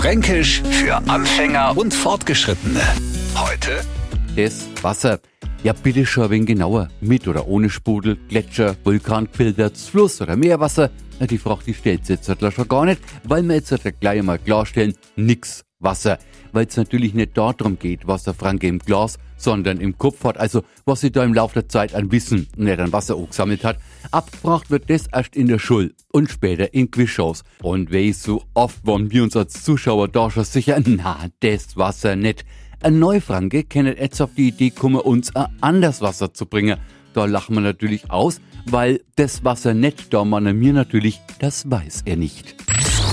Fränkisch für Anfänger und Fortgeschrittene. Heute Das Wasser. Ja, bitte schon ein wenig genauer. Mit oder ohne Sprudel, Gletscher, Vulkanfilter, Fluss oder Meerwasser. Na, die Frage, die stellt sich jetzt halt schon gar nicht, weil wir jetzt halt gleich mal klarstellen, nix Wasser. Weil es natürlich nicht darum geht, was der Franke im Glas, sondern im Kopf hat, also was sie da im Laufe der Zeit an Wissen, nicht an Wasser angesammelt hat. Abgebracht wird das erst in der Schule und später in Quizshows. Und wie so oft wollen wir uns als Zuschauer da schon sicher, na, das Wasser nicht. Ein Neufranke kennt jetzt auf die Idee kommen, uns ein anderes Wasser zu bringen. Da lachen wir natürlich aus, weil das Wasser nicht da meinen mir natürlich, das weiß er nicht.